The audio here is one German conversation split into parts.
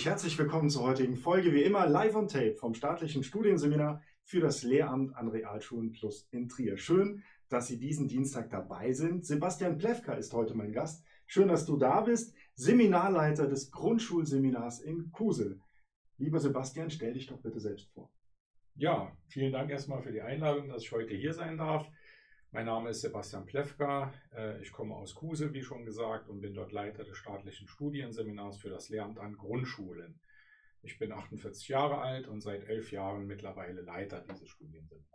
euch, herzlich willkommen zur heutigen Folge, wie immer live on tape vom staatlichen Studienseminar für das Lehramt an Realschulen Plus in Trier. Schön, dass Sie diesen Dienstag dabei sind. Sebastian Plewka ist heute mein Gast. Schön, dass du da bist, Seminarleiter des Grundschulseminars in Kusel. Lieber Sebastian, stell dich doch bitte selbst vor. Ja, vielen Dank erstmal für die Einladung, dass ich heute hier sein darf. Mein Name ist Sebastian Plewka. Äh, ich komme aus Kusel, wie schon gesagt, und bin dort Leiter des staatlichen Studienseminars für das Lehramt an Grundschulen. Ich bin 48 Jahre alt und seit elf Jahren mittlerweile Leiter dieses Studienseminars.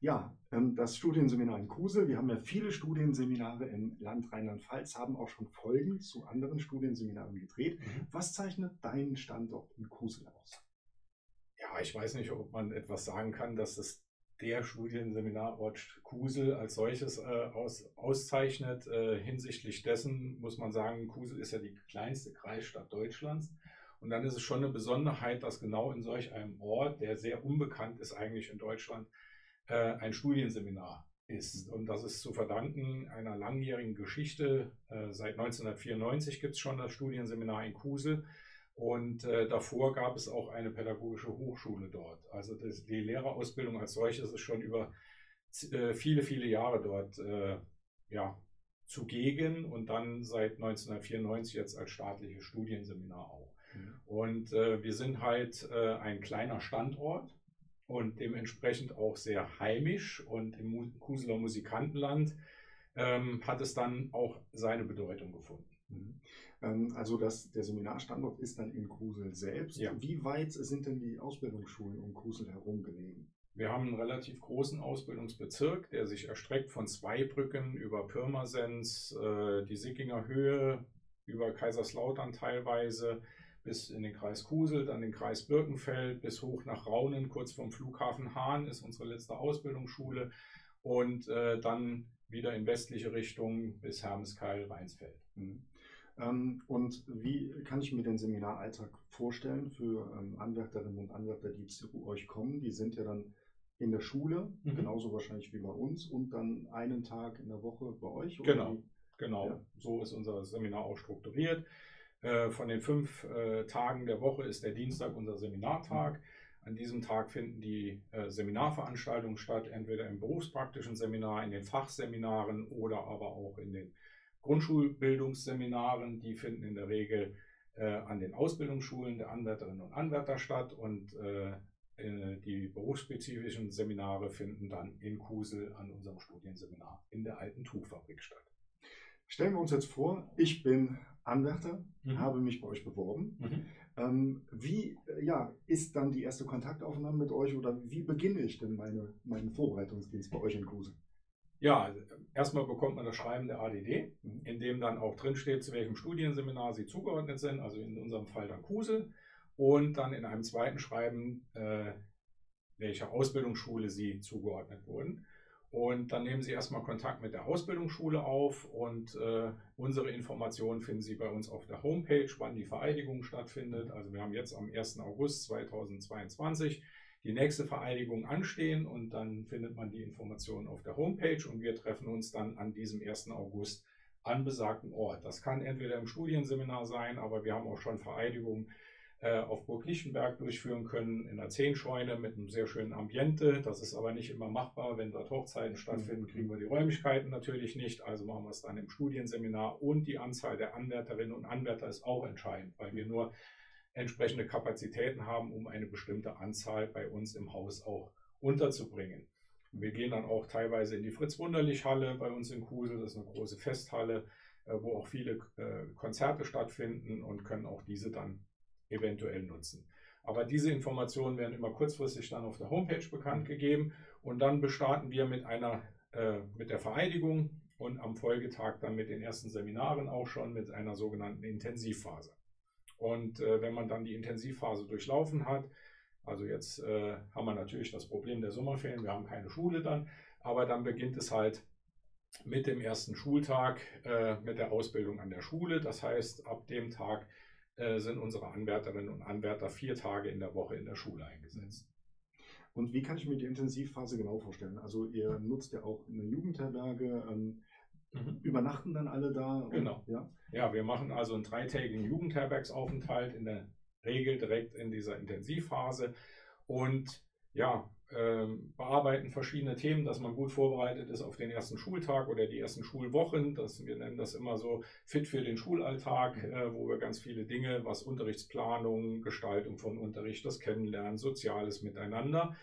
Ja, ähm, das Studienseminar in Kusel. Wir haben ja viele Studienseminare im Land Rheinland-Pfalz, haben auch schon Folgen zu anderen Studienseminaren gedreht. Mhm. Was zeichnet deinen Standort in Kusel aus? Ja, ich weiß nicht, ob man etwas sagen kann, dass es der Studienseminarort Kusel als solches äh, aus, auszeichnet. Äh, hinsichtlich dessen muss man sagen, Kusel ist ja die kleinste Kreisstadt Deutschlands. Und dann ist es schon eine Besonderheit, dass genau in solch einem Ort, der sehr unbekannt ist eigentlich in Deutschland, äh, ein Studienseminar ist. Und das ist zu verdanken einer langjährigen Geschichte. Äh, seit 1994 gibt es schon das Studienseminar in Kusel. Und äh, davor gab es auch eine pädagogische Hochschule dort. Also das, die Lehrerausbildung als solches ist schon über äh, viele, viele Jahre dort äh, ja, zugegen und dann seit 1994 jetzt als staatliches Studienseminar auch. Mhm. Und äh, wir sind halt äh, ein kleiner Standort und dementsprechend auch sehr heimisch und im Kuseler Musikantenland ähm, hat es dann auch seine Bedeutung gefunden. Mhm. Ähm, also das, der Seminarstandort ist dann in Kusel selbst. Ja. Wie weit sind denn die Ausbildungsschulen um Kusel herum gelegen? Wir haben einen relativ großen Ausbildungsbezirk, der sich erstreckt von Zweibrücken über Pirmasens, äh, die Sickinger Höhe, über Kaiserslautern teilweise bis in den Kreis Kusel, dann den Kreis Birkenfeld bis hoch nach Raunen, kurz vom Flughafen Hahn ist unsere letzte Ausbildungsschule und äh, dann wieder in westliche Richtung bis Hermeskeil, Rheinsfeld. Mhm. Ähm, und wie kann ich mir den Seminaralltag vorstellen für ähm, Anwärterinnen und Anwärter, die zu euch kommen? Die sind ja dann in der Schule, mhm. genauso wahrscheinlich wie bei uns, und dann einen Tag in der Woche bei euch? Genau, genau. Ja. So ist unser Seminar auch strukturiert. Äh, von den fünf äh, Tagen der Woche ist der Dienstag unser Seminartag. Mhm. An diesem Tag finden die äh, Seminarveranstaltungen statt, entweder im berufspraktischen Seminar, in den Fachseminaren oder aber auch in den Grundschulbildungsseminaren. Die finden in der Regel äh, an den Ausbildungsschulen der Anwärterinnen und Anwärter statt und äh, äh, die berufsspezifischen Seminare finden dann in Kusel an unserem Studienseminar in der alten Tuchfabrik statt. Stellen wir uns jetzt vor, ich bin Anwärter, mhm. habe mich bei euch beworben. Mhm. Ähm, wie äh, ja, ist dann die erste Kontaktaufnahme mit euch oder wie beginne ich denn meine, meinen Vorbereitungsdienst bei euch in Kruse? Ja, erstmal bekommt man das Schreiben der ADD, in dem dann auch drinsteht, zu welchem Studienseminar Sie zugeordnet sind, also in unserem Fall dann Kusel. Und dann in einem zweiten Schreiben, äh, welcher Ausbildungsschule Sie zugeordnet wurden. Und dann nehmen Sie erstmal Kontakt mit der Ausbildungsschule auf und äh, unsere Informationen finden Sie bei uns auf der Homepage, wann die Vereidigung stattfindet. Also wir haben jetzt am 1. August 2022 die nächste Vereidigung anstehen und dann findet man die Informationen auf der Homepage und wir treffen uns dann an diesem 1. August an besagten Ort. Das kann entweder im Studienseminar sein, aber wir haben auch schon Vereidigungen äh, auf Burg Lichtenberg durchführen können, in der Zehnscheune mit einem sehr schönen Ambiente. Das ist aber nicht immer machbar. Wenn dort Hochzeiten stattfinden, kriegen wir die Räumlichkeiten natürlich nicht. Also machen wir es dann im Studienseminar und die Anzahl der Anwärterinnen und Anwärter ist auch entscheidend, weil wir nur entsprechende Kapazitäten haben, um eine bestimmte Anzahl bei uns im Haus auch unterzubringen. Wir gehen dann auch teilweise in die Fritz-Wunderlich-Halle bei uns in Kusel. Das ist eine große Festhalle, äh, wo auch viele äh, Konzerte stattfinden und können auch diese dann eventuell nutzen. Aber diese Informationen werden immer kurzfristig dann auf der Homepage bekannt gegeben und dann bestarten wir mit einer äh, mit der Vereidigung und am Folgetag dann mit den ersten Seminaren auch schon mit einer sogenannten Intensivphase. Und äh, wenn man dann die Intensivphase durchlaufen hat, also jetzt äh, haben wir natürlich das Problem der Sommerferien, wir haben keine Schule dann, aber dann beginnt es halt mit dem ersten Schultag äh, mit der Ausbildung an der Schule. Das heißt, ab dem Tag äh, sind unsere Anwärterinnen und Anwärter vier Tage in der Woche in der Schule eingesetzt. Und wie kann ich mir die Intensivphase genau vorstellen? Also ihr nutzt ja auch eine Jugendherberge. Ähm, mhm. Übernachten dann alle da? Genau. ja? ja, wir machen also einen dreitägigen Jugendherbergsaufenthalt in der Regel direkt in dieser Intensivphase und ja, ähm, bearbeiten verschiedene Themen, dass man gut vorbereitet ist auf den ersten Schultag oder die ersten Schulwochen. Das, wir nennen das immer so fit für den Schulalltag, mhm. äh, wo wir ganz viele Dinge, was Unterrichtsplanung, Gestaltung von Unterricht, das Kennenlernen, Soziales miteinander,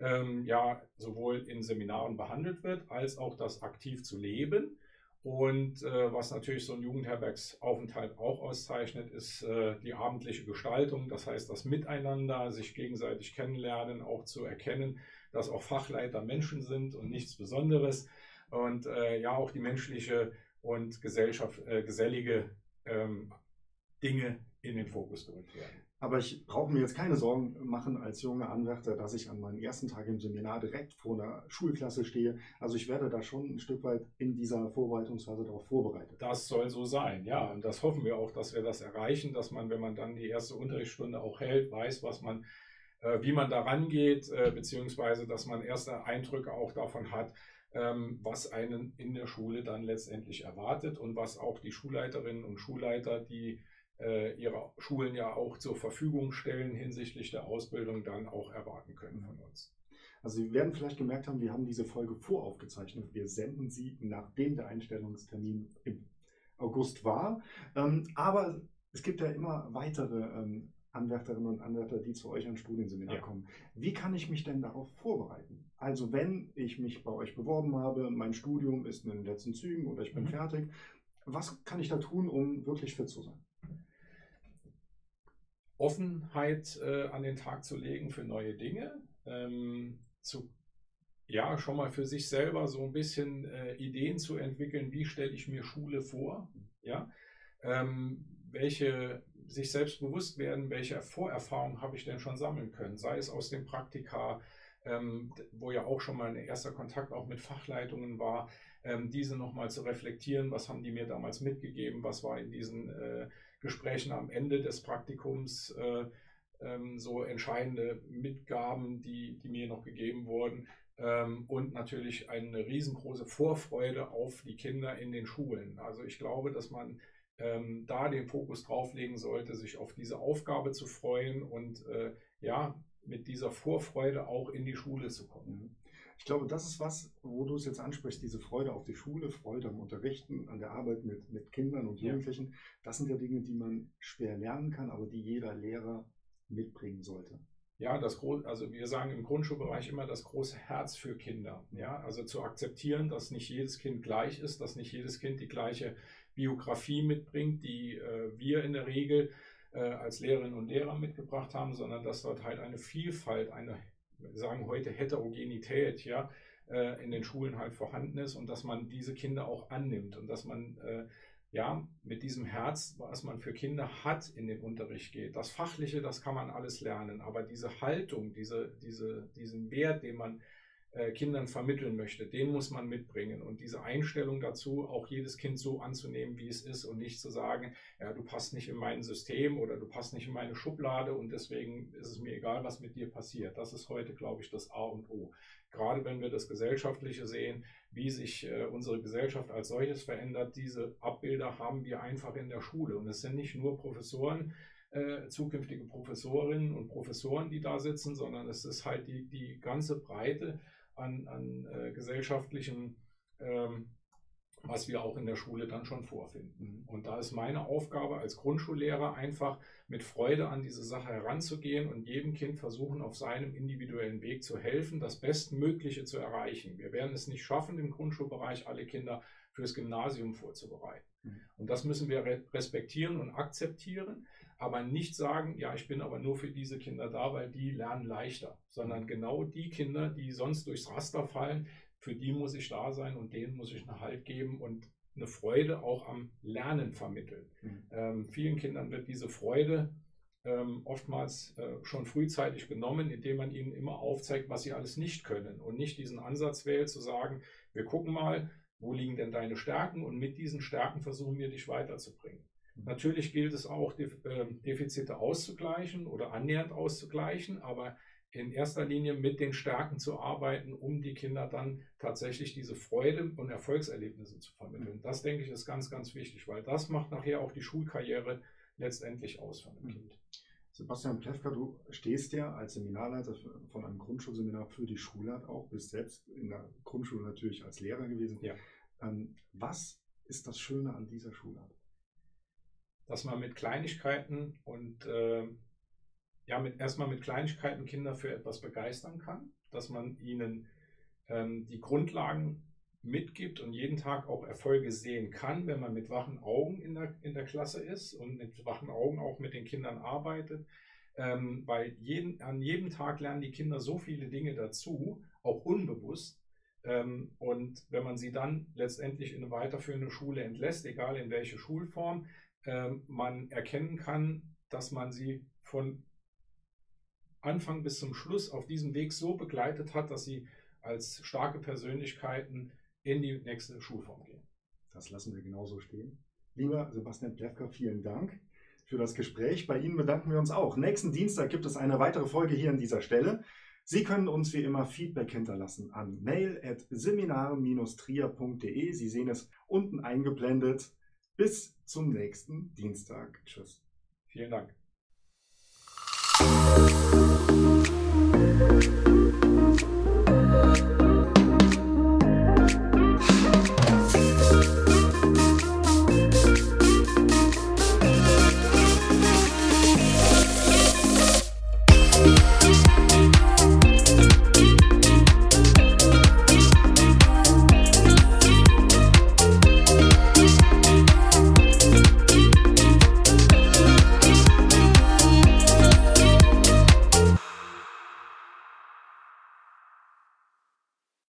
ähm, ja, sowohl in Seminaren behandelt wird, als auch das aktiv zu leben. Und äh, was natürlich so ein Jugendherbergsaufenthalt auch auszeichnet, ist äh, die abendliche Gestaltung. Das heißt, das Miteinander, sich gegenseitig kennenlernen, auch zu erkennen, dass auch Fachleiter Menschen sind und nichts Besonderes. Und äh, ja, auch die menschliche und Gesellschaft, äh, gesellige ähm, Dinge in den Fokus gerückt werden. Aber ich brauche mir jetzt keine Sorgen machen als junger Anwärter, dass ich an meinem ersten Tag im Seminar direkt vor einer Schulklasse stehe. Also ich werde da schon ein Stück weit in dieser Vorbereitungsphase darauf vorbereitet. Das soll so sein, ja. Und das hoffen wir auch, dass wir das erreichen, dass man, wenn man dann die erste Unterrichtsstunde auch hält, weiß, was man, äh, wie man da rangeht, äh, beziehungsweise dass man erste Eindrücke auch davon hat, ähm, was einen in der Schule dann letztendlich erwartet und was auch die Schulleiterinnen und Schulleiter, die ihre Schulen ja auch zur Verfügung stellen hinsichtlich der Ausbildung, dann auch erwarten können von uns. Also Sie werden vielleicht gemerkt haben, wir haben diese Folge voraufgezeichnet. Wir senden sie, nachdem der Einstellungstermin im August war. Ähm, aber es gibt ja immer weitere ähm, Anwärterinnen und Anwärter, die zu euch an Studienseminar ja. kommen. Wie kann ich mich denn darauf vorbereiten? Also wenn ich mich bei euch beworben habe, mein Studium ist in den letzten Zügen oder ich bin mhm. fertig, was kann ich da tun, um wirklich fit zu sein? Offenheit äh, an den Tag zu legen für neue Dinge, ähm, zu ja schon mal für sich selber so ein bisschen äh, Ideen zu entwickeln, wie stelle ich mir Schule vor, ja, ähm, welche sich selbst bewusst werden, welche Vorerfahrungen habe ich denn schon sammeln können, sei es aus dem Praktika, ähm, wo ja auch schon mal ein erster Kontakt auch mit Fachleitungen war, ähm, diese nochmal zu reflektieren, was haben die mir damals mitgegeben, was war in diesen äh, Gesprächen am Ende des Praktikums äh, ähm, so entscheidende Mitgaben, die, die mir noch gegeben wurden. Ähm, und natürlich eine riesengroße Vorfreude auf die Kinder in den Schulen. Also ich glaube, dass man ähm, da den Fokus drauf legen sollte, sich auf diese Aufgabe zu freuen und äh, ja, mit dieser Vorfreude auch in die Schule zu kommen. Ich glaube, das ist was, wo du es jetzt ansprichst, diese Freude auf die Schule, Freude am Unterrichten, an der Arbeit mit, mit Kindern und Jugendlichen. Ja. Das sind ja Dinge, die man schwer lernen kann, aber die jeder Lehrer mitbringen sollte. Ja, das also wir sagen im Grundschulbereich immer das große Herz für Kinder. Ja, also zu akzeptieren, dass nicht jedes Kind gleich ist, dass nicht jedes Kind die gleiche Biografie mitbringt, die äh, wir in der Regel äh, als Lehrerinnen und Lehrer mitgebracht haben, sondern dass dort halt eine Vielfalt, eine sagen heute Heterogenität, ja, äh, in den Schulen halt vorhanden ist und dass man diese Kinder auch annimmt und dass man äh, ja mit diesem Herz, was man für Kinder hat, in den Unterricht geht. Das Fachliche, das kann man alles lernen, aber diese Haltung, diese, diese, diesen Wert, den man äh, Kindern vermitteln möchte, den muss man mitbringen. Und diese Einstellung dazu, auch jedes Kind so anzunehmen, wie es ist und nicht zu sagen, ja, du passt nicht in mein System oder du passt nicht in meine Schublade und deswegen ist es mir egal, was mit dir passiert. Das ist heute, glaube ich, das A und O. Gerade wenn wir das Gesellschaftliche sehen, wie sich äh, unsere Gesellschaft als solches verändert, diese Abbilder haben wir einfach in der Schule. Und es sind nicht nur Professoren, äh, zukünftige Professorinnen und Professoren, die da sitzen, sondern es ist halt die, die ganze Breite an, an äh, gesellschaftlichem, ähm, was wir auch in der Schule dann schon vorfinden. Und da ist meine Aufgabe als Grundschullehrer einfach mit Freude an diese Sache heranzugehen und jedem Kind versuchen, auf seinem individuellen Weg zu helfen, das Bestmögliche zu erreichen. Wir werden es nicht schaffen, im Grundschulbereich alle Kinder fürs Gymnasium vorzubereiten. Mhm. Und das müssen wir respektieren und akzeptieren aber nicht sagen, ja, ich bin aber nur für diese Kinder da, weil die lernen leichter, sondern genau die Kinder, die sonst durchs Raster fallen, für die muss ich da sein und denen muss ich einen Halt geben und eine Freude auch am Lernen vermitteln. Mhm. Ähm, vielen Kindern wird diese Freude ähm, oftmals äh, schon frühzeitig genommen, indem man ihnen immer aufzeigt, was sie alles nicht können und nicht diesen Ansatz wählt zu sagen, wir gucken mal, wo liegen denn deine Stärken und mit diesen Stärken versuchen wir dich weiterzubringen. Natürlich gilt es auch, ähm, Defizite auszugleichen oder annähernd auszugleichen, aber in erster Linie mit den Stärken zu arbeiten, um die Kinder dann tatsächlich diese Freude und Erfolgserlebnisse zu vermitteln. Das denke ich ist ganz, ganz wichtig, weil das macht nachher auch die Schulkarriere letztendlich aus von dem Kind. Sebastian Plewka, du stehst ja als Seminarleiter von einem Grundschulseminar für die Schulart auch, bist selbst in der Grundschule natürlich als Lehrer gewesen. Ja. Ähm, was ist das Schöne an dieser Schulart? Dass man mit Kleinigkeiten und äh, ja, mit, erstmal mit Kleinigkeiten Kinder für etwas begeistern kann, dass man ihnen ähm, die Grundlagen mitgibt und jeden Tag auch Erfolge sehen kann, wenn man mit wachen Augen in der, in der Klasse ist und mit wachen Augen auch mit den Kindern arbeitet. Ähm, weil jeden, an jedem Tag lernen die Kinder so viele Dinge dazu, auch unbewusst. Ähm, und wenn man sie dann letztendlich in eine weiterführende Schule entlässt, egal in welche Schulform, man erkennen kann, dass man sie von Anfang bis zum Schluss auf diesem Weg so begleitet hat, dass sie als starke Persönlichkeiten in die nächste Schulform gehen. Das lassen wir genauso stehen. Lieber Sebastian Plewka, vielen Dank für das Gespräch. Bei Ihnen bedanken wir uns auch. Nächsten Dienstag gibt es eine weitere Folge hier an dieser Stelle. Sie können uns wie immer Feedback hinterlassen an mail.seminar-trier.de. Sie sehen es unten eingeblendet. Bis zum nächsten Dienstag. Tschüss. Vielen Dank. Musik